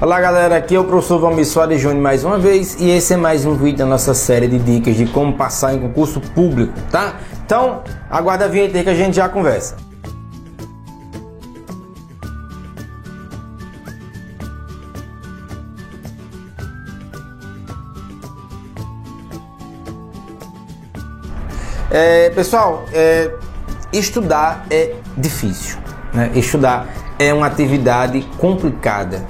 Olá galera, aqui é o professor Valmir Soares Júnior mais uma vez e esse é mais um vídeo da nossa série de dicas de como passar em concurso público, tá? Então, aguarda a vinheta aí que a gente já conversa. É, pessoal, é, estudar é difícil, né? Estudar é uma atividade complicada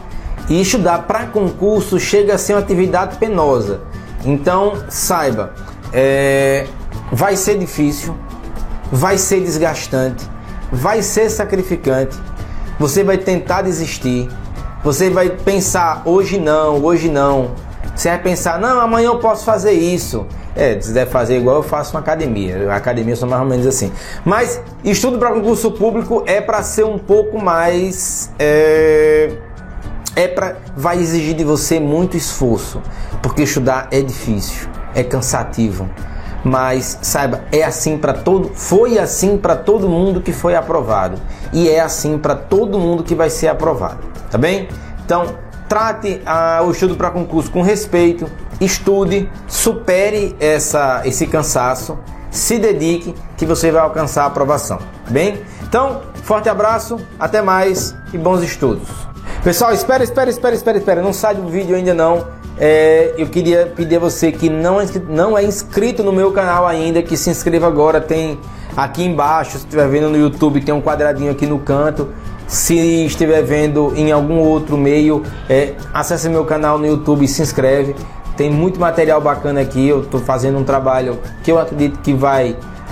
e estudar para concurso chega a ser uma atividade penosa. Então, saiba, é, vai ser difícil, vai ser desgastante, vai ser sacrificante. Você vai tentar desistir, você vai pensar hoje não, hoje não. Você vai pensar, não, amanhã eu posso fazer isso. É, se deve fazer igual eu faço na academia. A academia são mais ou menos assim. Mas estudo para concurso público é para ser um pouco mais. É é para vai exigir de você muito esforço, porque estudar é difícil, é cansativo. Mas saiba, é assim para todo, foi assim para todo mundo que foi aprovado e é assim para todo mundo que vai ser aprovado, tá bem? Então, trate ah, o estudo para concurso com respeito, estude, supere essa, esse cansaço, se dedique que você vai alcançar a aprovação, tá bem? Então, forte abraço, até mais e bons estudos. Pessoal, espera, espera, espera, espera, espera. Não sai do vídeo ainda não. É, eu queria pedir a você que não é, não é inscrito no meu canal ainda, que se inscreva agora. Tem aqui embaixo, se estiver vendo no YouTube, tem um quadradinho aqui no canto. Se estiver vendo em algum outro meio, é, acesse meu canal no YouTube e se inscreve. Tem muito material bacana aqui. Eu estou fazendo um trabalho que eu acredito que vai